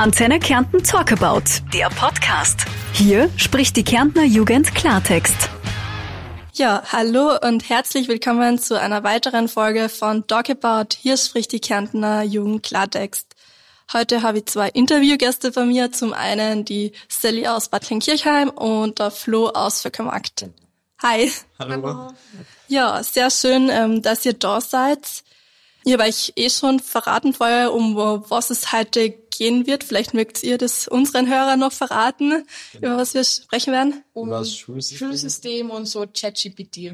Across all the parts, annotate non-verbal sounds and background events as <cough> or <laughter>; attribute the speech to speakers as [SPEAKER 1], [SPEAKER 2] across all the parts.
[SPEAKER 1] Antenne Kärnten Talk About, der Podcast. Hier spricht die Kärntner Jugend Klartext.
[SPEAKER 2] Ja, hallo und herzlich willkommen zu einer weiteren Folge von Talk About. Hier spricht die Kärntner Jugend Klartext. Heute habe ich zwei Interviewgäste bei mir. Zum einen die Sally aus Bad Kleinkirchheim und der Flo aus Vöckermarkt. Hi.
[SPEAKER 3] Hallo.
[SPEAKER 2] Ja, sehr schön, ähm, dass ihr da seid. Ich habe euch eh schon verraten vorher, um was es heute gehen wird. Vielleicht mögt ihr das unseren Hörern noch verraten, genau. über was wir sprechen werden.
[SPEAKER 3] Um das Schulsystem.
[SPEAKER 4] Schulsystem und so ChatGPT.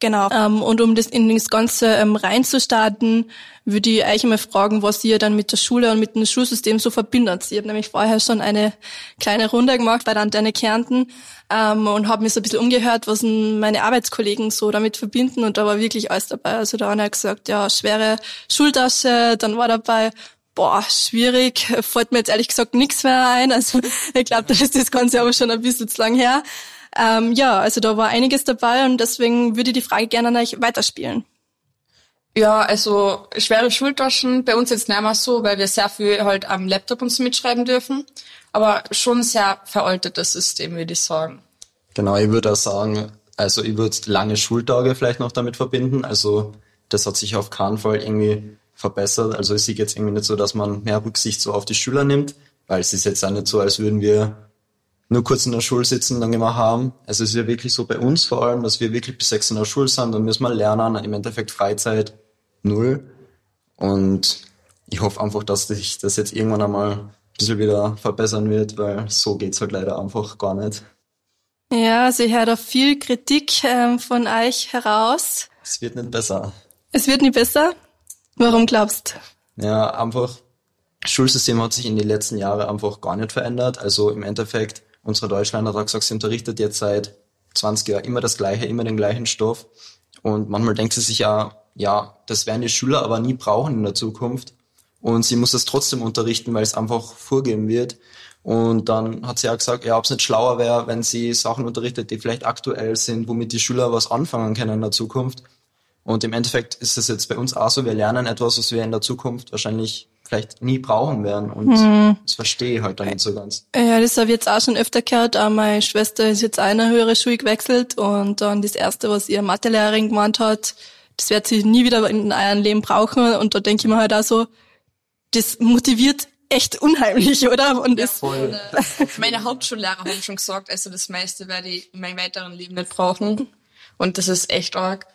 [SPEAKER 2] Genau. Ähm, und um das in das Ganze ähm, reinzustarten, würde ich euch einmal fragen, was ihr dann mit der Schule und mit dem Schulsystem so verbindet. Ich habe nämlich vorher schon eine kleine Runde gemacht bei der Antenne Kärnten ähm, und habe mir so ein bisschen umgehört, was meine Arbeitskollegen so damit verbinden. Und da war wirklich alles dabei. Also da hat er gesagt, ja, schwere Schultasche, dann war dabei boah, schwierig, fällt mir jetzt ehrlich gesagt nichts mehr ein. Also ich glaube, da ist das Ganze aber schon ein bisschen zu lang her. Ähm, ja, also da war einiges dabei und deswegen würde ich die Frage gerne an euch weiterspielen.
[SPEAKER 4] Ja, also schwere Schultaschen bei uns jetzt nicht mehr so, weil wir sehr viel halt am Laptop uns mitschreiben dürfen. Aber schon sehr veraltetes System, würde ich sagen.
[SPEAKER 3] Genau, ich würde auch sagen, also ich würde lange Schultage vielleicht noch damit verbinden. Also das hat sich auf keinen Fall irgendwie verbessert. Also es sieht jetzt irgendwie nicht so, dass man mehr Rücksicht so auf die Schüler nimmt, weil es ist jetzt auch nicht so, als würden wir nur kurz in der Schule sitzen, dann immer haben. Also es ist ja wirklich so bei uns vor allem, dass wir wirklich bis sechs in der Schule sind, dann müssen wir lernen, im Endeffekt Freizeit null. Und ich hoffe einfach, dass sich das jetzt irgendwann einmal ein bisschen wieder verbessern wird, weil so geht's halt leider einfach gar nicht.
[SPEAKER 2] Ja, also ich höre da viel Kritik ähm, von euch heraus.
[SPEAKER 3] Es wird nicht besser.
[SPEAKER 2] Es wird nicht besser? Warum glaubst?
[SPEAKER 3] Ja, einfach, Schulsystem hat sich in den letzten Jahren einfach gar nicht verändert. Also im Endeffekt Unsere Deutschländer hat gesagt, sie unterrichtet jetzt seit 20 Jahren immer das Gleiche, immer den gleichen Stoff. Und manchmal denkt sie sich ja, ja, das werden die Schüler aber nie brauchen in der Zukunft. Und sie muss es trotzdem unterrichten, weil es einfach vorgeben wird. Und dann hat sie auch gesagt, ja, ob es nicht schlauer wäre, wenn sie Sachen unterrichtet, die vielleicht aktuell sind, womit die Schüler was anfangen können in der Zukunft. Und im Endeffekt ist es jetzt bei uns auch so, wir lernen etwas, was wir in der Zukunft wahrscheinlich vielleicht nie brauchen werden. Und hm. das verstehe ich halt dann nicht so ganz.
[SPEAKER 2] Ja, das habe ich jetzt auch schon öfter gehört. Auch meine Schwester ist jetzt eine höhere Schule gewechselt und dann das Erste, was ihr Mathelehrerin gemeint hat, das wird sie nie wieder in eurem Leben brauchen. Und da denke ich mir halt auch so, das motiviert echt unheimlich, oder? Und
[SPEAKER 4] ja, voll. <laughs> Meine Hauptschullehrer haben schon gesagt, also das meiste werde ich in meinem weiteren Leben nicht brauchen. Und das ist echt arg.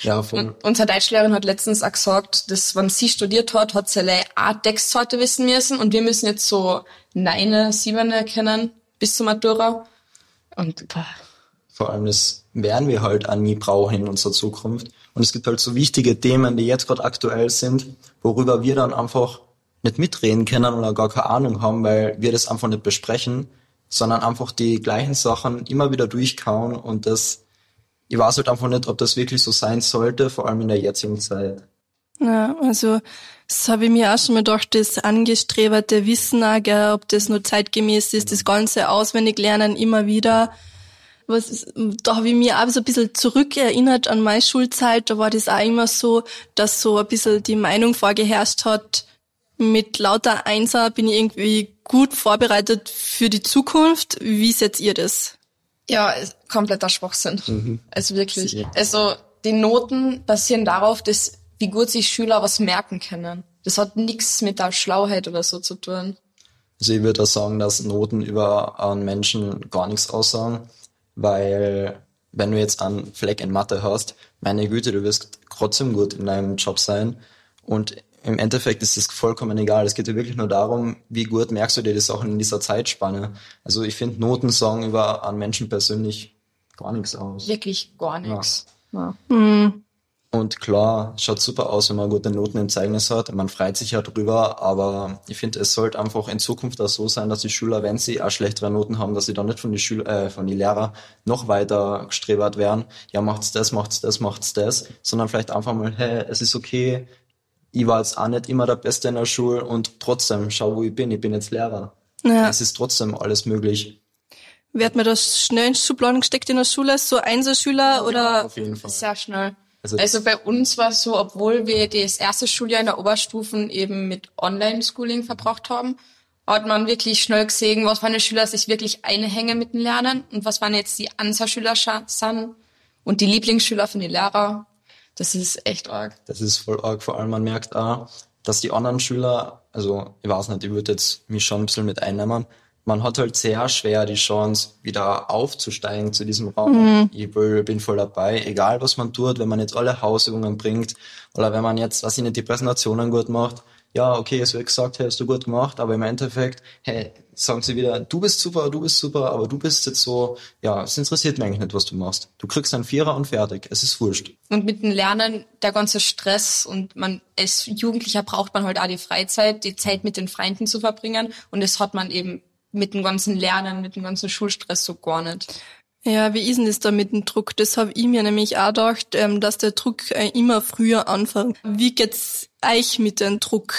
[SPEAKER 3] Ja, voll. Und
[SPEAKER 4] unsere Deutschlehrerin hat letztens auch gesagt, dass wenn sie studiert hat, hat sie allein eine Textsorte wissen müssen und wir müssen jetzt so Neine, Siebene kennen bis zur Matura. Und boah.
[SPEAKER 3] vor allem das werden wir halt auch nie brauchen in unserer Zukunft. Und es gibt halt so wichtige Themen, die jetzt gerade aktuell sind, worüber wir dann einfach nicht mitreden können oder gar keine Ahnung haben, weil wir das einfach nicht besprechen, sondern einfach die gleichen Sachen immer wieder durchkauen und das ich weiß halt einfach nicht, ob das wirklich so sein sollte, vor allem in der jetzigen Zeit.
[SPEAKER 2] Ja, also das habe ich mir auch schon mal gedacht, das angestrebte Wissen, auch, gell, ob das nur zeitgemäß ist, das ganze auswendig lernen immer wieder. Was da habe ich mir auch so ein bisschen zurückerinnert an meine Schulzeit, da war das auch immer so, dass so ein bisschen die Meinung vorgeherrscht hat, mit lauter Einser bin ich irgendwie gut vorbereitet für die Zukunft. Wie seht ihr das?
[SPEAKER 4] Ja, kompletter Schwachsinn. Mhm. Also wirklich. Also die Noten basieren darauf, dass wie gut sich Schüler was merken können. Das hat nichts mit der Schlauheit oder so zu tun.
[SPEAKER 3] Also ich würde auch sagen, dass Noten über einen Menschen gar nichts aussagen, weil wenn du jetzt einen Fleck in Mathe hast, meine Güte, du wirst trotzdem gut in deinem Job sein. Und im Endeffekt ist es vollkommen egal. Es geht ja wirklich nur darum, wie gut merkst du dir die Sachen in dieser Zeitspanne. Also ich finde Noten sagen über einen Menschen persönlich gar nichts aus.
[SPEAKER 4] Wirklich gar nichts. Ja.
[SPEAKER 2] Ja. Mhm.
[SPEAKER 3] Und klar, schaut super aus, wenn man gute Noten im Zeugnis hat. Man freut sich ja drüber, aber ich finde, es sollte einfach in Zukunft auch so sein, dass die Schüler, wenn sie auch schlechtere Noten haben, dass sie dann nicht von den Schüler, äh, von den Lehrer noch weiter gestrebert werden. Ja, macht's das, macht's das, macht's das, sondern vielleicht einfach mal, hey, es ist okay, ich war jetzt auch nicht immer der Beste in der Schule und trotzdem, schau, wo ich bin, ich bin jetzt Lehrer. Ja. Es ist trotzdem alles möglich.
[SPEAKER 2] Wird mir das schnell in Schubladen gesteckt in der Schule, so Einzelschüler ja, oder?
[SPEAKER 3] Auf jeden Fall.
[SPEAKER 4] Sehr schnell. Also, also bei uns war es so, obwohl wir das erste Schuljahr in der Oberstufen eben mit Online-Schooling verbracht haben, hat man wirklich schnell gesehen, was meine Schüler sich wirklich einhängen mit dem Lernen und was waren jetzt die Ansatzschüler sind und die Lieblingsschüler von den Lehrern. Das ist echt arg.
[SPEAKER 3] Das ist voll arg. Vor allem man merkt auch, dass die anderen Schüler, also ich weiß nicht, ich würde jetzt mich schon ein bisschen mit einnehmen, man hat halt sehr schwer die Chance, wieder aufzusteigen zu diesem Raum. Mhm. Ich will, bin voll dabei, egal was man tut, wenn man jetzt alle Hausübungen bringt oder wenn man jetzt, was ich nicht, die Präsentationen gut macht, ja, okay, es wird gesagt, hey, hast du gut gemacht, aber im Endeffekt, hey, sagen sie wieder, du bist super, du bist super, aber du bist jetzt so, ja, es interessiert mich eigentlich nicht, was du machst. Du kriegst einen Vierer und fertig, es ist wurscht.
[SPEAKER 4] Und mit dem Lernen, der ganze Stress und man, als Jugendlicher braucht man halt auch die Freizeit, die Zeit mit den Freunden zu verbringen und das hat man eben mit dem ganzen Lernen, mit dem ganzen Schulstress so gar nicht.
[SPEAKER 2] Ja, wie ist denn das da mit dem Druck? Das habe ich mir nämlich auch gedacht, ähm, dass der Druck äh, immer früher anfängt. Wie geht's euch mit dem Druck?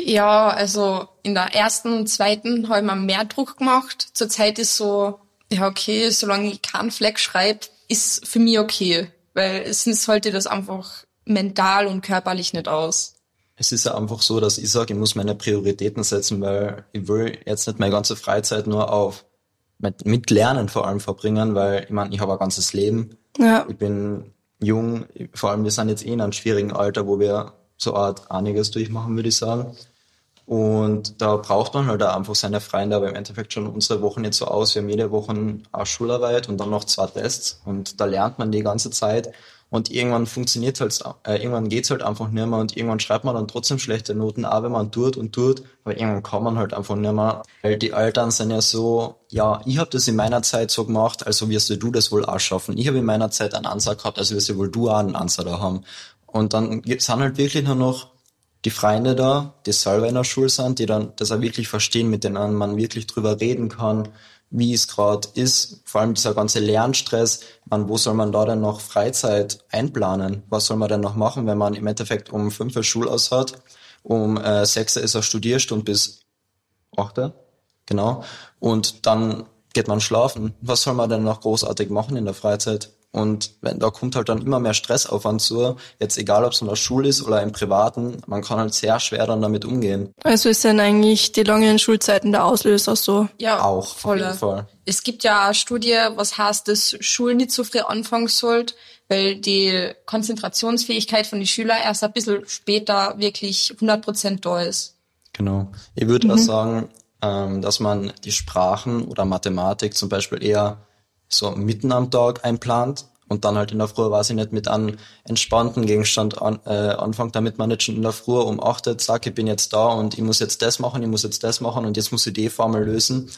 [SPEAKER 4] Ja, also in der ersten und zweiten habe ich mir mehr Druck gemacht. Zurzeit ist so, ja okay, solange ich keinen Fleck schreibe, ist für mich okay. Weil sonst sollte das einfach mental und körperlich nicht aus
[SPEAKER 3] es ist ja einfach so, dass ich sage, ich muss meine Prioritäten setzen, weil ich will jetzt nicht meine ganze Freizeit nur auf mit, mit Lernen vor allem verbringen, weil ich meine, ich habe ein ganzes Leben. Ja. Ich bin jung, vor allem wir sind jetzt eh in einem schwierigen Alter, wo wir so Art einiges durchmachen, würde ich sagen. Und da braucht man halt einfach seine Freunde, aber im Endeffekt schon unsere Wochen jetzt so aus. Wir haben jede Woche eine Schularbeit und dann noch zwei Tests und da lernt man die ganze Zeit. Und irgendwann funktioniert halt, äh, irgendwann geht's halt einfach nicht mehr und irgendwann schreibt man dann trotzdem schlechte Noten, auch wenn man tut und tut, aber irgendwann kann man halt einfach nicht mehr. Weil die Eltern sind ja so, ja, ich habe das in meiner Zeit so gemacht, also wirst du das wohl auch schaffen. Ich habe in meiner Zeit einen Ansatz gehabt, also wirst du wohl du auch einen Ansatz da haben. Und dann sind halt wirklich nur noch die Freunde da, die selber in der Schule sind, die dann das auch wirklich verstehen, mit denen man wirklich drüber reden kann, wie es gerade ist, vor allem dieser ganze Lernstress, man, wo soll man da denn noch Freizeit einplanen? Was soll man denn noch machen, wenn man im Endeffekt um fünf Uhr Schulaus hat, um äh, sechs ist er Studierstunde bis acht, genau, und dann geht man schlafen. Was soll man denn noch großartig machen in der Freizeit? Und wenn, da kommt halt dann immer mehr Stress auf einen zu. Jetzt egal, ob es in der Schule ist oder im Privaten, man kann halt sehr schwer dann damit umgehen.
[SPEAKER 2] Also ist dann eigentlich die langen Schulzeiten der Auslöser so?
[SPEAKER 4] Ja, auch, voll. Auf jeden Fall. Es gibt ja eine Studie, was heißt, dass Schulen nicht so früh anfangen sollte, weil die Konzentrationsfähigkeit von den Schülern erst ein bisschen später wirklich 100 Prozent da ist.
[SPEAKER 3] Genau. Ich würde mhm. auch sagen, ähm, dass man die Sprachen oder Mathematik zum Beispiel eher so mitten am Tag einplant und dann halt in der Früh, weiß ich nicht, mit einem entspannten Gegenstand an, äh, anfängt, damit man nicht schon in der Früh um 8 sagt, ich bin jetzt da und ich muss jetzt das machen, ich muss jetzt das machen und jetzt muss ich die Formel lösen.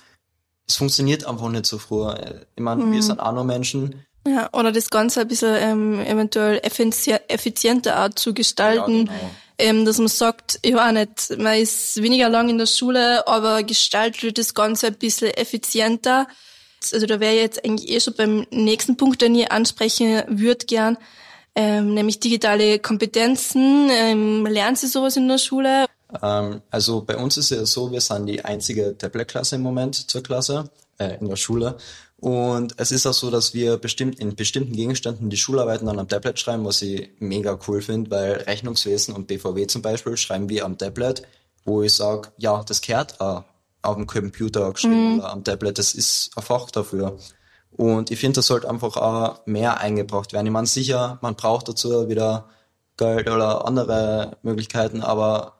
[SPEAKER 3] Es funktioniert einfach nicht so früh. Ich meine, mhm. wir sind auch nur Menschen.
[SPEAKER 2] Ja, oder das Ganze ein bisschen ähm, eventuell effizienter auch zu gestalten. Ja, genau. ähm, dass man sagt, ich war nicht, man ist weniger lang in der Schule, aber gestaltet das Ganze ein bisschen effizienter also da wäre jetzt eigentlich eh schon beim nächsten Punkt, den ich ansprechen würde gern, ähm, nämlich digitale Kompetenzen. Ähm, lernen Sie sowas in der Schule?
[SPEAKER 3] Ähm, also bei uns ist es so, wir sind die einzige Tablet-Klasse im Moment zur Klasse, äh, in der Schule. Und es ist auch so, dass wir bestimmt in bestimmten Gegenständen die Schularbeiten dann am Tablet schreiben, was ich mega cool finde, weil Rechnungswesen und BVW zum Beispiel schreiben wir am Tablet, wo ich sage, ja, das kehrt auch auf dem Computer geschrieben mhm. oder am Tablet. Das ist ein Fach dafür. Und ich finde, das sollte einfach auch mehr eingebracht werden. Ich meine, sicher, man braucht dazu wieder Geld oder andere Möglichkeiten, aber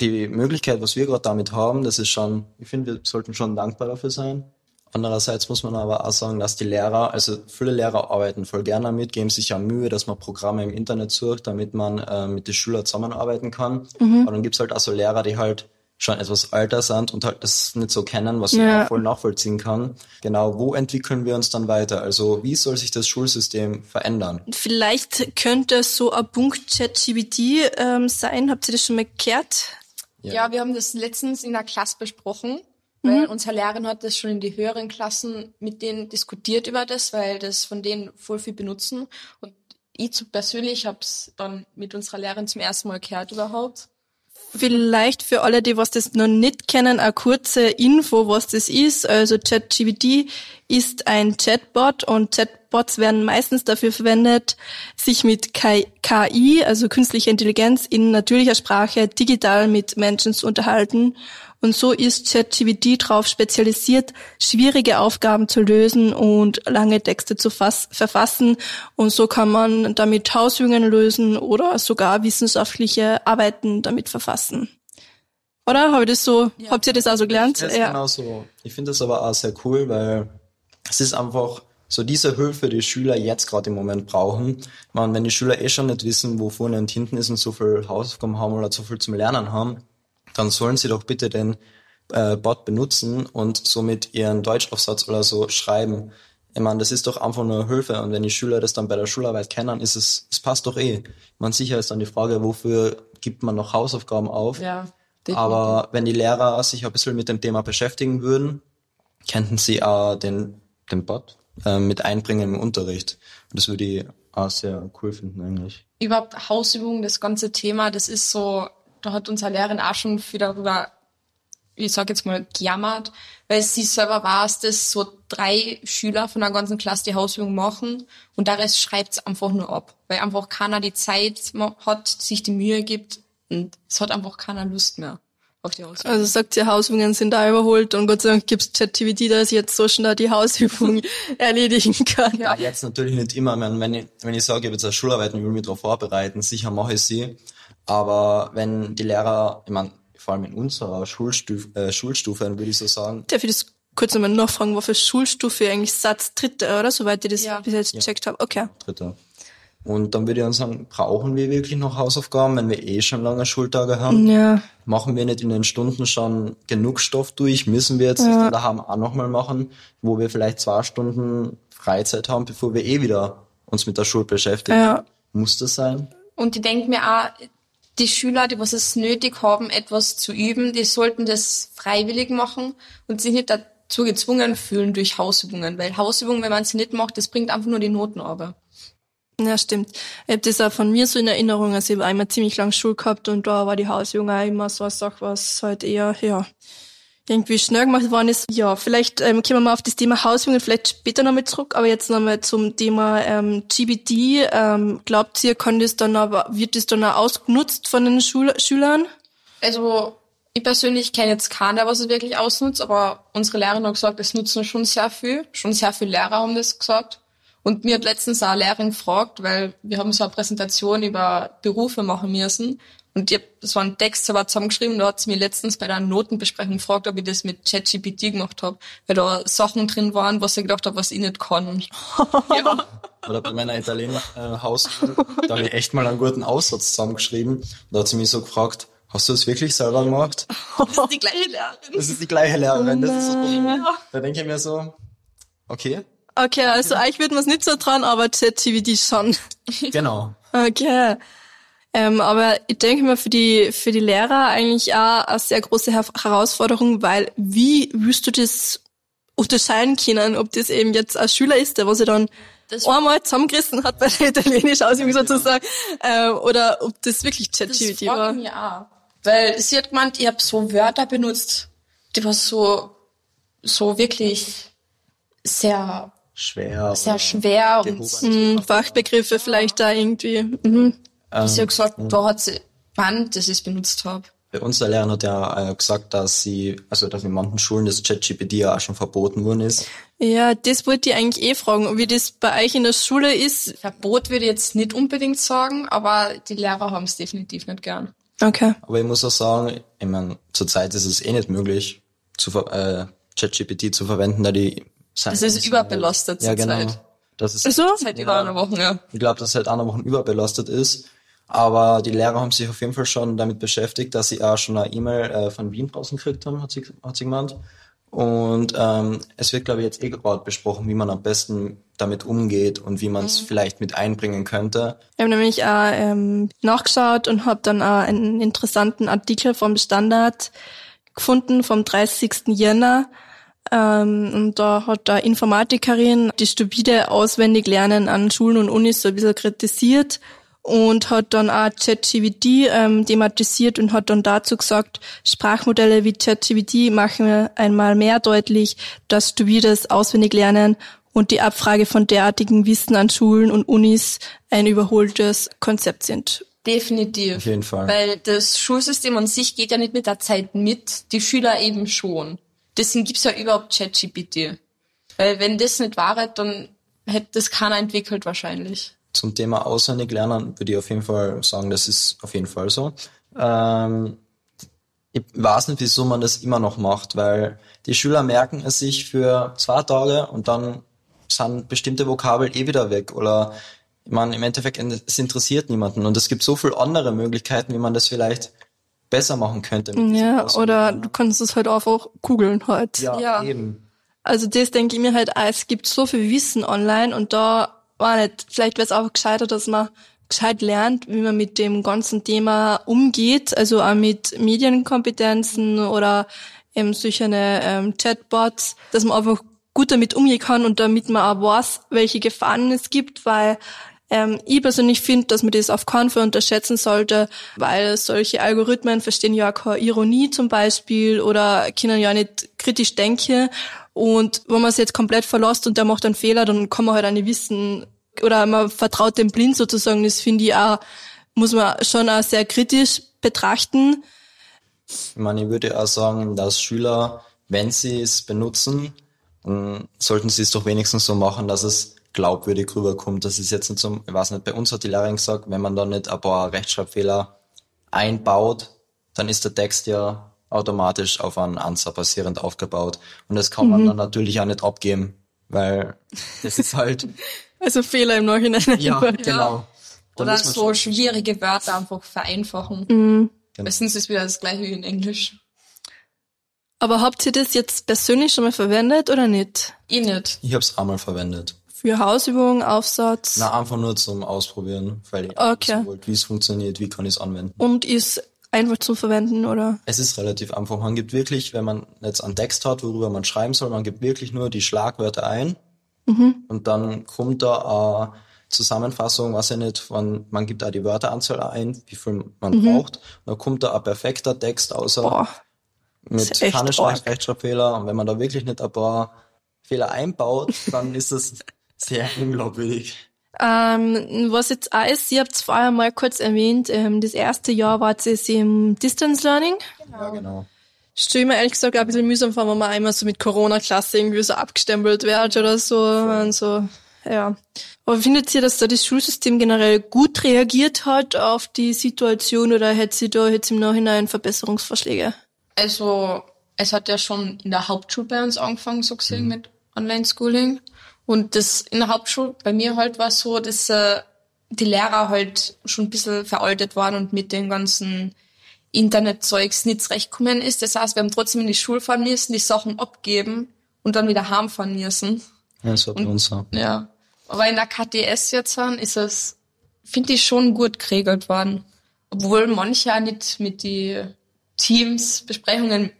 [SPEAKER 3] die Möglichkeit, was wir gerade damit haben, das ist schon, ich finde, wir sollten schon dankbar dafür sein. Andererseits muss man aber auch sagen, dass die Lehrer, also viele Lehrer arbeiten voll gerne damit, geben sich ja Mühe, dass man Programme im Internet sucht, damit man äh, mit den Schülern zusammenarbeiten kann. Mhm. Aber dann gibt's halt auch so Lehrer, die halt schon etwas älter sind und halt das nicht so kennen, was ja. ich voll nachvollziehen kann. Genau, wo entwickeln wir uns dann weiter? Also wie soll sich das Schulsystem verändern?
[SPEAKER 2] Vielleicht könnte so ein Punkt ChatGPT ähm, sein. Habt ihr das schon mal gehört?
[SPEAKER 4] Ja. ja, wir haben das letztens in der Klasse besprochen, weil mhm. unsere Lehrerin hat das schon in die höheren Klassen mit denen diskutiert über das, weil das von denen voll viel benutzen. Und ich persönlich habe es dann mit unserer Lehrerin zum ersten Mal gehört überhaupt.
[SPEAKER 2] Vielleicht für alle, die was das noch nicht kennen, eine kurze Info, was das ist. Also ChatGPT ist ein Chatbot und Chat Bots werden meistens dafür verwendet, sich mit KI, also künstlicher Intelligenz, in natürlicher Sprache digital mit Menschen zu unterhalten. Und so ist ChatGPT darauf spezialisiert, schwierige Aufgaben zu lösen und lange Texte zu verfassen. Und so kann man damit Hausübungen lösen oder sogar wissenschaftliche Arbeiten damit verfassen. Oder? Habe ich das so, ja. habt ihr das auch so gelernt?
[SPEAKER 3] Ja, ja. genau so. Ich finde das aber auch sehr cool, weil es ist einfach so diese Hilfe, die Schüler jetzt gerade im Moment brauchen. Man, wenn die Schüler eh schon nicht wissen, wo vorne und hinten ist und so viel Hausaufgaben haben oder so viel zum Lernen haben, dann sollen sie doch bitte den äh, Bot benutzen und somit ihren Deutschaufsatz oder so schreiben. Ich meine, das ist doch einfach nur Hilfe und wenn die Schüler das dann bei der Schularbeit kennen, ist es, es passt doch eh. Man sicher ist dann die Frage, wofür gibt man noch Hausaufgaben auf?
[SPEAKER 4] Ja.
[SPEAKER 3] Definitiv. Aber wenn die Lehrer sich ein bisschen mit dem Thema beschäftigen würden, könnten sie auch den, den Bot äh, mit einbringen im Unterricht. Und das würde ich auch sehr cool finden eigentlich.
[SPEAKER 4] Überhaupt Hausübungen, das ganze Thema, das ist so, da hat unsere Lehrerin auch schon viel darüber, ich sag jetzt mal, gejammert, weil sie selber war es, dass so drei Schüler von der ganzen Klasse die Hausübung machen und der Rest schreibt es einfach nur ab, weil einfach keiner die Zeit hat, sich die Mühe gibt, und es hat einfach keiner Lust mehr auf die Hausübung.
[SPEAKER 2] Also sagt ihr, Hausübungen sind da überholt und Gott sei Dank gibt's ChatGPT, das jetzt so schnell die Hausübung <laughs> erledigen kann.
[SPEAKER 3] Ja, jetzt natürlich nicht immer. Wenn ich, wenn ich sage, ich habe jetzt eine Schularbeit und ich will mich darauf vorbereiten, sicher mache ich sie. Aber wenn die Lehrer, ich meine, vor allem in unserer Schulstufe, äh, Schulstufe würde ich so sagen.
[SPEAKER 2] Darf ich das kurz nochmal nachfragen, was für Schulstufe eigentlich Satz dritte, oder? Soweit ich das ja. bis jetzt gecheckt ja. habe. Okay.
[SPEAKER 3] Dritte. Und dann würde ich dann sagen, brauchen wir wirklich noch Hausaufgaben, wenn wir eh schon lange Schultage haben?
[SPEAKER 2] Ja.
[SPEAKER 3] Machen wir nicht in den Stunden schon genug Stoff durch? Müssen wir jetzt ja. daheim auch nochmal machen, wo wir vielleicht zwei Stunden Freizeit haben, bevor wir eh wieder uns mit der Schule beschäftigen? Ja. Muss das sein?
[SPEAKER 4] Und ich denke mir auch, die Schüler, die was es nötig haben, etwas zu üben, die sollten das freiwillig machen und sich nicht dazu gezwungen fühlen durch Hausübungen, weil Hausübungen, wenn man sie nicht macht, das bringt einfach nur die Noten aber.
[SPEAKER 2] Ja, stimmt. Ich habe das auch von mir so in Erinnerung, also ich habe einmal ziemlich lang Schule gehabt und da war die Hausjung auch immer so eine Sache, was halt eher, ja, irgendwie schnell gemacht worden ist. Ja, vielleicht ähm, kommen wir mal auf das Thema Hausjungen vielleicht später nochmal zurück, aber jetzt nochmal zum Thema ähm, GBD. Ähm, glaubt ihr, kann das dann aber, wird das dann auch ausgenutzt von den Schul Schülern?
[SPEAKER 4] Also ich persönlich kenne jetzt keinen, der was es wirklich ausnutzt, aber unsere Lehrerin hat gesagt, es nutzen schon sehr viel. Schon sehr viele Lehrer haben das gesagt. Und mir hat letztens eine Lehrerin gefragt, weil wir haben so eine Präsentation über Berufe machen müssen. Und ich hab, das war ein Text aber zusammengeschrieben, da hat sie mir letztens bei der Notenbesprechung gefragt, ob ich das mit ChatGPT gemacht habe, weil da Sachen drin waren, was ich gedacht habe, was ich nicht kann.
[SPEAKER 3] ja. <laughs> Oder bei meiner Italiener-Haus, da habe ich echt mal einen guten Aussatz zusammengeschrieben. Da hat sie mich so gefragt, hast du das wirklich selber gemacht?
[SPEAKER 4] Das ist die gleiche Lehrerin.
[SPEAKER 3] Das ist die gleiche Lehrerin. Das ist so, da denke ich mir so, okay,
[SPEAKER 2] Okay, also euch wird man es nicht so dran, aber ChatGPT schon.
[SPEAKER 3] Genau.
[SPEAKER 2] Okay. Ähm, aber ich denke mal für die für die Lehrer eigentlich auch eine sehr große Herausforderung, weil wie wirst du das unterscheiden können, ob das eben jetzt ein Schüler ist, der was er dann das einmal zusammengerissen hat <laughs> bei der italienischen Ausübung sozusagen, äh, oder ob das wirklich ChatGPT war.
[SPEAKER 4] Mich auch. Weil sie hat gemeint, ich habe so Wörter benutzt, die war so so wirklich sehr
[SPEAKER 3] schwer.
[SPEAKER 4] Sehr schwer und
[SPEAKER 2] mh, Fachbegriffe vielleicht da irgendwie. Mhm.
[SPEAKER 4] Ähm, sie hat gesagt, da hat sie, wann das ich benutzt habe.
[SPEAKER 3] Bei uns der Lehrer hat ja äh, gesagt, dass sie, also dass in manchen Schulen das ChatGPT ja auch schon verboten worden ist.
[SPEAKER 2] Ja, das wollte ich eigentlich eh fragen, wie das bei euch in der Schule ist.
[SPEAKER 4] Verbot würde ich jetzt nicht unbedingt sagen, aber die Lehrer haben es definitiv nicht gern.
[SPEAKER 2] Okay.
[SPEAKER 3] Aber ich muss auch sagen, ich meine, zurzeit ist es eh nicht möglich, zu äh, ChatGPT zu verwenden, da die
[SPEAKER 4] das ist überbelastet
[SPEAKER 3] ja, genau. Zeit. Das ist
[SPEAKER 2] so?
[SPEAKER 4] seit über einer Woche, ja.
[SPEAKER 3] Ich glaube, dass seit einer Woche überbelastet ist. Aber die Lehrer haben sich auf jeden Fall schon damit beschäftigt, dass sie auch schon eine E-Mail äh, von Wien draußen gekriegt haben, hat sie, hat sie gemeint. Und ähm, es wird, glaube ich, jetzt eh gerade besprochen, wie man am besten damit umgeht und wie man es mhm. vielleicht mit einbringen könnte.
[SPEAKER 2] Ich habe nämlich auch ähm, nachgeschaut und habe dann auch einen interessanten Artikel vom Standard gefunden vom 30. Jänner ähm, und da hat da Informatikerin die stupide Auswendiglernen an Schulen und Unis so ein bisschen kritisiert und hat dann auch ChatGPT ähm, thematisiert und hat dann dazu gesagt, Sprachmodelle wie ChatGPT machen einmal mehr deutlich, dass stupides Auswendiglernen und die Abfrage von derartigen Wissen an Schulen und Unis ein überholtes Konzept sind.
[SPEAKER 4] Definitiv.
[SPEAKER 3] Auf jeden Fall.
[SPEAKER 4] Weil das Schulsystem an sich geht ja nicht mit der Zeit mit, die Schüler eben schon. Deswegen gibt's ja überhaupt ChatGPT. Weil wenn das nicht wäre, dann hätte das keiner entwickelt wahrscheinlich.
[SPEAKER 3] Zum Thema auswendig lernen würde ich auf jeden Fall sagen, das ist auf jeden Fall so. Ähm, ich weiß nicht, wieso man das immer noch macht, weil die Schüler merken es sich für zwei Tage und dann sind bestimmte Vokabel eh wieder weg oder ich meine, im Endeffekt, es interessiert niemanden und es gibt so viele andere Möglichkeiten, wie man das vielleicht besser machen könnte.
[SPEAKER 2] Ja, oder du kannst es halt einfach googeln halt.
[SPEAKER 3] ja,
[SPEAKER 4] Ja.
[SPEAKER 3] eben.
[SPEAKER 2] Also das denke ich mir halt, auch, es gibt so viel Wissen online und da war nicht, vielleicht wäre es auch gescheiter, dass man gescheit lernt, wie man mit dem ganzen Thema umgeht, also auch mit Medienkompetenzen oder eben solche ähm, Chatbots, dass man einfach gut damit umgehen kann und damit man auch weiß, welche Gefahren es gibt, weil ähm, ich persönlich finde, dass man das auf keinen Fall unterschätzen sollte, weil solche Algorithmen verstehen ja keine Ironie zum Beispiel oder können ja nicht kritisch denken. Und wenn man es jetzt komplett verlässt und der macht einen Fehler, dann kann man halt auch nicht wissen, oder man vertraut dem blind sozusagen, das finde ich auch, muss man schon auch sehr kritisch betrachten.
[SPEAKER 3] Ich meine, ich würde auch sagen, dass Schüler, wenn sie es benutzen, sollten sie es doch wenigstens so machen, dass es glaubwürdig rüberkommt. Das ist jetzt nicht so, ich weiß nicht, bei uns hat die Lehrerin gesagt, wenn man da nicht ein paar Rechtschreibfehler einbaut, dann ist der Text ja automatisch auf einen Answer basierend aufgebaut. Und das kann man dann natürlich auch nicht abgeben, weil das ist halt, <laughs>
[SPEAKER 2] Also Fehler im Nachhinein.
[SPEAKER 3] ja, genau. Da
[SPEAKER 4] Oder so schwierige Wörter einfach vereinfachen.
[SPEAKER 2] Mhm.
[SPEAKER 3] Genau.
[SPEAKER 4] Meistens ist wieder das gleiche wie in Englisch.
[SPEAKER 2] Aber habt ihr das jetzt persönlich schon mal verwendet oder nicht?
[SPEAKER 4] Ich nicht.
[SPEAKER 3] Ich habe es einmal verwendet.
[SPEAKER 2] Für Hausübungen, Aufsatz?
[SPEAKER 3] Na, einfach nur zum Ausprobieren, weil ich
[SPEAKER 2] Okay.
[SPEAKER 3] wollte, wie es funktioniert, wie kann ich es anwenden.
[SPEAKER 2] Und ist einfach zum Verwenden, oder?
[SPEAKER 3] Es ist relativ einfach. Man gibt wirklich, wenn man jetzt einen Text hat, worüber man schreiben soll, man gibt wirklich nur die Schlagwörter ein und dann kommt da eine Zusammenfassung, was ja nicht, von, man gibt da die Wörteranzahl ein, wie viel man braucht. Und dann kommt da ein perfekter Text außer
[SPEAKER 2] Boah.
[SPEAKER 3] mit keine. Rechtschreibfehler. Und wenn man da wirklich nicht ein paar Fehler einbaut, dann ist es <laughs> sehr unglaubwürdig.
[SPEAKER 2] Ähm, was jetzt auch ist, ihr habt es vorher mal kurz erwähnt, ähm, das erste Jahr war es im Distance Learning.
[SPEAKER 3] Ja, genau.
[SPEAKER 2] Stell mir ehrlich gesagt auch ein bisschen mühsam vor, wenn man einmal so mit Corona-Klasse irgendwie so abgestempelt wird oder so. Und so. Ja. Aber findet ihr, dass da das Schulsystem generell gut reagiert hat auf die Situation oder hätte sie da jetzt im Nachhinein Verbesserungsvorschläge?
[SPEAKER 4] Also, es hat ja schon in der Hauptschule bei uns angefangen, so
[SPEAKER 3] Mhm.
[SPEAKER 4] gesehen, mit Online-Schooling. Und das in der Hauptschule, bei mir halt war es so, dass äh, die Lehrer halt schon ein bisschen veraltet waren und mit den ganzen Internetzeugs nicht zurechtgekommen ist. Das heißt, wir haben trotzdem in die Schule fahren müssen, die Sachen abgeben und dann wieder heimfahren müssen.
[SPEAKER 3] Ja, das war bei uns so.
[SPEAKER 4] Ja. Aber in der KTS jetzt dann ist es, finde ich, schon gut geregelt worden. Obwohl manche auch nicht mit die Teams-Besprechungen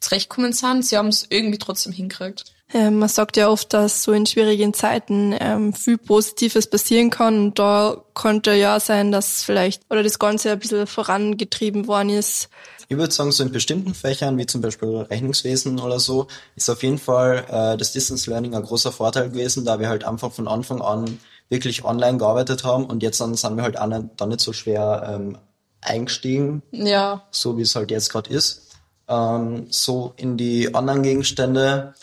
[SPEAKER 4] zurechtkommen sind. Sie haben es irgendwie trotzdem hingekriegt.
[SPEAKER 2] Ähm, man sagt ja oft, dass so in schwierigen Zeiten ähm, viel Positives passieren kann. Und da konnte ja sein, dass vielleicht oder das Ganze ein bisschen vorangetrieben worden ist.
[SPEAKER 3] Ich würde sagen, so in bestimmten Fächern, wie zum Beispiel Rechnungswesen oder so, ist auf jeden Fall äh, das Distance Learning ein großer Vorteil gewesen, da wir halt einfach von Anfang an wirklich online gearbeitet haben und jetzt dann sind wir halt auch nicht, dann nicht so schwer ähm, eingestiegen,
[SPEAKER 4] Ja,
[SPEAKER 3] so wie es halt jetzt gerade ist. Ähm, so in die anderen Gegenstände,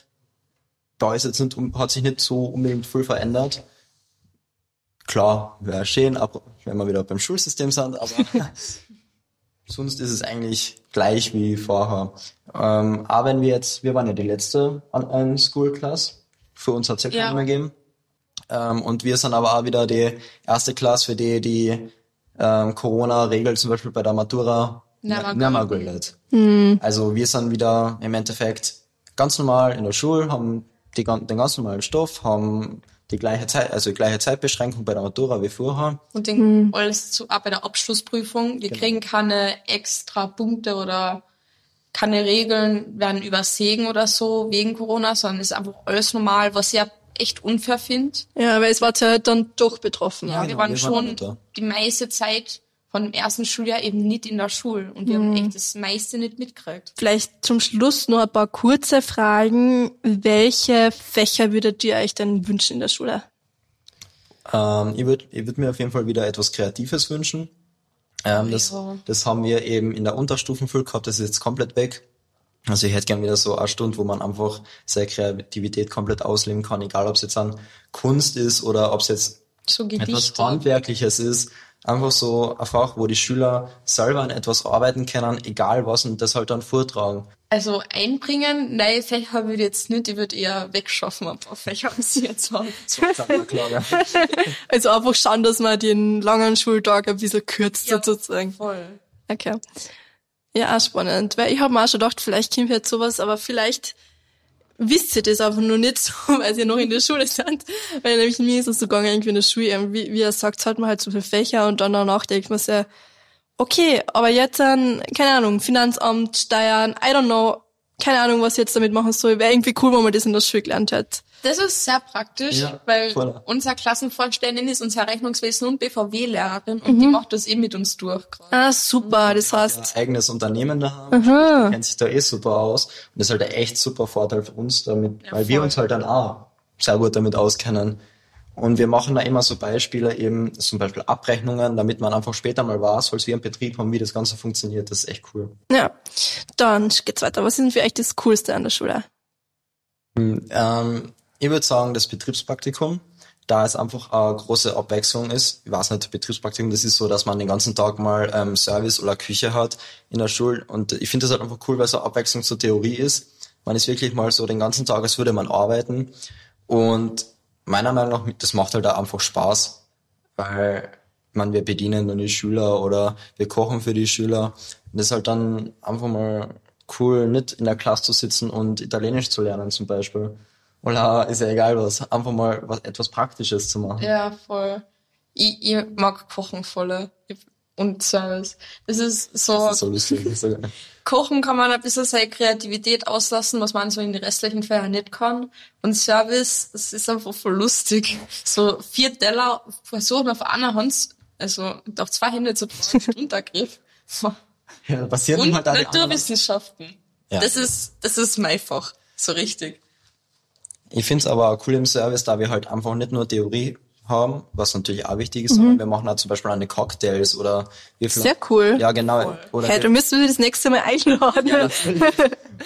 [SPEAKER 3] da ist jetzt nicht, hat sich nicht so unbedingt viel verändert. Klar, wäre schön, wenn wir wieder beim Schulsystem sind, aber <laughs> sonst ist es eigentlich gleich wie vorher. Ähm, aber wenn wir jetzt, wir waren ja die letzte Online School Class, für uns hat es ja keine
[SPEAKER 4] Ja.
[SPEAKER 3] mehr gegeben. Ähm, und wir sind aber auch wieder die erste Klasse, für die die ähm, Corona-Regel zum Beispiel bei der Matura
[SPEAKER 4] Nicht mehr
[SPEAKER 3] gilt. Also wir sind wieder im Endeffekt ganz normal in der Schule, haben die, den ganz normalen Stoff, haben die gleiche Zeit, also die gleiche Zeitbeschränkung bei der Matura wie vorher.
[SPEAKER 4] und den, alles zu, auch bei der Abschlussprüfung. Wir kriegen keine extra Punkte oder keine Regeln werden übersehen oder so wegen Corona, sondern es ist einfach alles normal, was ich ja echt unfair finde.
[SPEAKER 2] Ja, weil es war ja halt dann doch betroffen.
[SPEAKER 4] Ja,
[SPEAKER 3] genau,
[SPEAKER 4] wir waren
[SPEAKER 3] wir waren
[SPEAKER 4] schon
[SPEAKER 3] da.
[SPEAKER 4] die meiste Zeit von dem ersten Schuljahr eben nicht in der Schule und wir haben echt das meiste nicht mitgekriegt.
[SPEAKER 2] Vielleicht zum Schluss noch ein paar kurze Fragen. Welche Fächer würdet ihr euch denn wünschen in der Schule?
[SPEAKER 3] Ähm, ich würde ich würd mir auf jeden Fall wieder etwas Kreatives wünschen. Ähm, das,
[SPEAKER 4] Ja.
[SPEAKER 3] das haben wir eben in der Unterstufenschule gehabt, das ist jetzt komplett weg. Also ich hätte gern wieder so eine Stunde, wo man einfach seine Kreativität komplett ausleben kann, egal ob es jetzt an Kunst ist oder ob es jetzt
[SPEAKER 4] So
[SPEAKER 3] etwas. Handwerkliches ist. Einfach so ein Fach, wo die Schüler selber an etwas arbeiten können, egal was, und das halt dann vortragen.
[SPEAKER 4] Also einbringen, neue Fächer würde ich jetzt nicht, ich würde eher wegschaffen, ein paar Fächer, was ich jetzt habe. <laughs>
[SPEAKER 2] Also einfach schauen, dass man den langen Schultag ein bisschen kürzt
[SPEAKER 4] Ja.
[SPEAKER 2] sozusagen.
[SPEAKER 4] Voll.
[SPEAKER 2] Okay. Ja, auch spannend. Weil ich habe mir auch schon gedacht, vielleicht kommt jetzt sowas, aber vielleicht wisst ihr das einfach nur nicht <laughs> so, weil ihr noch in der Schule seid. Weil nämlich mir ist es so gegangen, irgendwie in der Schule, irgendwie, wie er sagt, hat man halt so viele Fächer und dann danach denkt man sich, okay, aber jetzt dann, keine Ahnung, Finanzamt, Steuern, I don't know, keine Ahnung, was ich jetzt damit machen soll. Wäre irgendwie cool, wenn man das in der Schule gelernt hat.
[SPEAKER 4] Das ist sehr praktisch,
[SPEAKER 3] Ja,
[SPEAKER 4] weil
[SPEAKER 3] voll.
[SPEAKER 4] unser Klassenvorständin ist unser Rechnungswesen- und BVW-Lehrerin und die macht das eh mit uns durch. gerade.
[SPEAKER 2] Ah, super, das heißt,
[SPEAKER 3] ein eigenes Unternehmen da haben, kennt sich da eh super aus. Und das ist halt ein echt super Vorteil für uns damit,
[SPEAKER 4] Ja,
[SPEAKER 3] weil wir
[SPEAKER 4] voll.
[SPEAKER 3] uns halt dann auch sehr gut damit auskennen. Und wir machen da immer so Beispiele, eben zum Beispiel Abrechnungen, damit man einfach später mal weiß, falls wir einen Betrieb haben, wie das Ganze funktioniert. Das ist echt cool.
[SPEAKER 2] ja. Dann geht's weiter. Was ist denn für euch das Coolste an der Schule?
[SPEAKER 3] Ähm, ich würde sagen, das Betriebspraktikum, da es einfach eine große Abwechslung ist. Ich weiß nicht, Betriebspraktikum, das ist so, dass man den ganzen Tag mal ähm, Service oder Küche hat in der Schule. Und ich finde das halt einfach cool, weil es eine Abwechslung zur Theorie ist. Man ist wirklich mal so den ganzen Tag, als würde man arbeiten. Und meiner Meinung nach, das macht halt auch einfach Spaß, weil man, wir bedienen dann die Schüler oder wir kochen für die Schüler. Und das ist halt dann einfach mal cool, nicht in der Klasse zu sitzen und Italienisch zu lernen zum Beispiel. Oder ist ja egal was, einfach mal was, etwas Praktisches zu machen.
[SPEAKER 4] Ja, voll. Ich, ich mag Kochen voll. Ich- Und Service. Das ist so,
[SPEAKER 3] Das ist so lustig. Das ist so- <laughs>
[SPEAKER 4] Kochen kann man ein bisschen seine Kreativität auslassen, was man so in den restlichen Fällen nicht kann. Und Service, das ist einfach voll lustig. So vier Teller versuchen auf einer Hand, also auf zwei Hände zu Untergriff. <laughs>
[SPEAKER 3] ja, da passieren
[SPEAKER 4] Und
[SPEAKER 3] halt
[SPEAKER 4] Naturwissenschaften.
[SPEAKER 3] Ja.
[SPEAKER 4] Das ist, das ist mein Fach. So richtig.
[SPEAKER 3] Ich find's aber auch cool im Service, da wir halt einfach nicht nur Theorie haben, was natürlich auch wichtig ist, sondern wir machen auch zum Beispiel eine Cocktails oder wir
[SPEAKER 2] Mhm. Sehr cool.
[SPEAKER 3] Ja, genau. Oder
[SPEAKER 2] Hey,
[SPEAKER 3] wir-
[SPEAKER 2] du müsstest mich das nächste Mal einladen.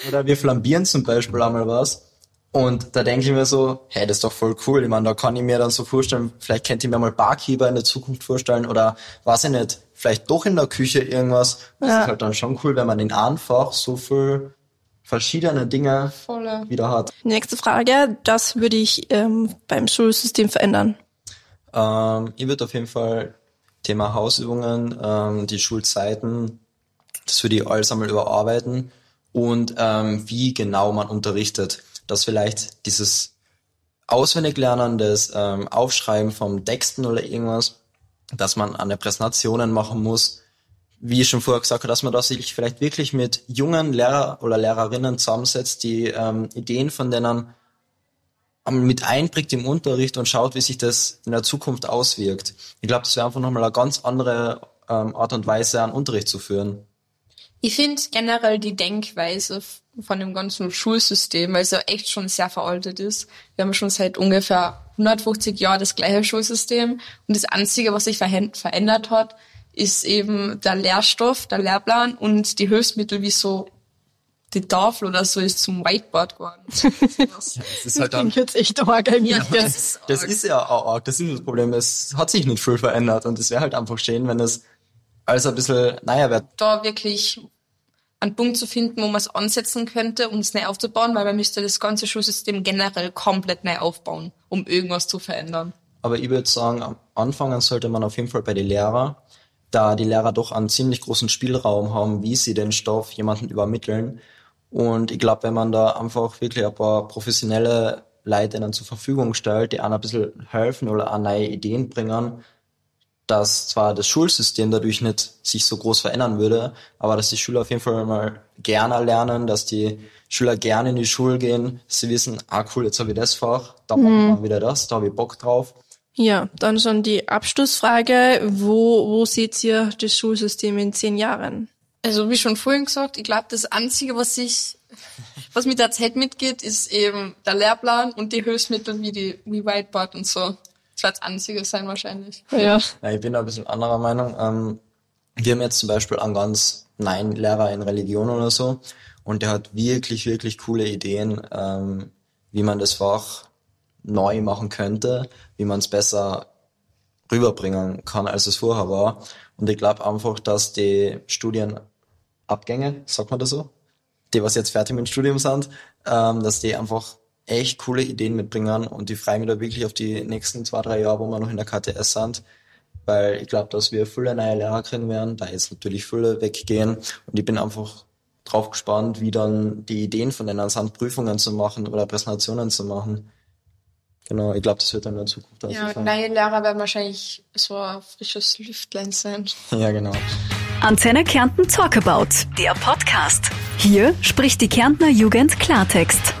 [SPEAKER 3] Oder wir flambieren zum Beispiel einmal was. Und da denke ich mir so, hey, das ist doch voll cool. Ich meine, da kann ich mir dann so vorstellen, vielleicht könnte ich mir mal Barkeeper in der Zukunft vorstellen oder weiß ich nicht, vielleicht doch in der Küche irgendwas. Das
[SPEAKER 2] Ja.
[SPEAKER 3] ist halt dann schon cool, wenn man in einfach so viel verschiedene Dinge
[SPEAKER 4] Voller.
[SPEAKER 3] wieder hat.
[SPEAKER 2] Nächste Frage. Das würde ich ähm, beim Schulsystem verändern.
[SPEAKER 3] Ähm, ich würde auf jeden Fall Thema Hausübungen, ähm, die Schulzeiten, das würde ich alles einmal überarbeiten und ähm, wie genau man unterrichtet. Dass vielleicht dieses Auswendiglernen, das ähm, Aufschreiben vom Texten oder irgendwas, dass man eine Präsentationen machen muss, wie ich schon vorher gesagt habe, dass man da sich vielleicht wirklich mit jungen Lehrer oder Lehrerinnen zusammensetzt, die ähm, Ideen von denen mit einbringt im Unterricht und schaut, wie sich das in der Zukunft auswirkt. Ich glaube, das wäre einfach nochmal eine ganz andere ähm, Art und Weise, einen Unterricht zu führen.
[SPEAKER 4] Ich finde generell die Denkweise von dem ganzen Schulsystem, weil es ja echt schon sehr veraltet ist. Wir haben schon seit ungefähr 150 Jahren das gleiche Schulsystem und das Einzige, was sich verändert hat, ist eben der Lehrstoff, der Lehrplan und die Hilfsmittel wie so die Tafel oder so ist zum Whiteboard geworden. <laughs>
[SPEAKER 3] Das ist halt dann,
[SPEAKER 2] jetzt echt arg eigentlich.
[SPEAKER 4] ja, das ist,
[SPEAKER 3] das ist ja auch arg, das ist das Problem. Es hat sich nicht viel verändert und es wäre halt einfach schön, wenn es alles ein bisschen neuer wird.
[SPEAKER 4] da wirklich einen Punkt zu finden, wo man es ansetzen könnte, um es neu aufzubauen, weil man müsste das ganze Schulsystem generell komplett neu aufbauen, um irgendwas zu verändern.
[SPEAKER 3] Aber ich würde sagen, am Anfangen sollte man auf jeden Fall bei den Lehrern, da die Lehrer doch einen ziemlich großen Spielraum haben, wie sie den Stoff jemanden übermitteln. Und ich glaube, wenn man da einfach wirklich ein paar professionelle Leute dann zur Verfügung stellt, die einem ein bisschen helfen oder auch neue Ideen bringen, dass zwar das Schulsystem dadurch nicht sich so groß verändern würde, aber dass die Schüler auf jeden Fall mal gerne lernen, dass die Schüler gerne in die Schule gehen, dass sie wissen, ah cool, jetzt habe ich das Fach, da machen wir wieder das, da habe ich Bock drauf.
[SPEAKER 2] Ja, dann schon die Abschlussfrage. Wo, wo seht ihr das Schulsystem in zehn Jahren?
[SPEAKER 4] Also wie schon vorhin gesagt, ich glaube, das Einzige, was ich, was mit der Zeit mitgeht, ist eben der Lehrplan und die Hilfsmittel wie die wie Whiteboard und so. Das wird das Einzige sein wahrscheinlich.
[SPEAKER 2] Ja.
[SPEAKER 3] Ja, ich bin da ein bisschen anderer Meinung. Ähm, wir haben jetzt zum Beispiel einen ganz neuen Lehrer in Religion oder so und der hat wirklich, wirklich coole Ideen, ähm, wie man das Fach neu machen könnte, wie man es besser rüberbringen kann, als es vorher war. Und ich glaube einfach, dass die Studienabgänge, sagt man das so, die was jetzt fertig mit dem Studium sind, ähm, dass die einfach echt coole Ideen mitbringen und die freuen mich da wirklich auf die nächsten zwei, drei Jahre, wo wir noch in der KTS sind, weil ich glaube, dass wir viele neue Lehrer kriegen werden, da jetzt natürlich viele weggehen und ich bin einfach drauf gespannt, wie dann die Ideen von denen sind, Prüfungen zu machen oder Präsentationen zu machen. Genau, ich glaube, das wird dann in der Zukunft
[SPEAKER 4] Ja, neue Lehrer werden wahrscheinlich so ein frisches Lüftlein sein.
[SPEAKER 3] Ja, genau.
[SPEAKER 1] Antenne Kärnten Talkabout, der Podcast. Hier spricht die Kärntner Jugend Klartext.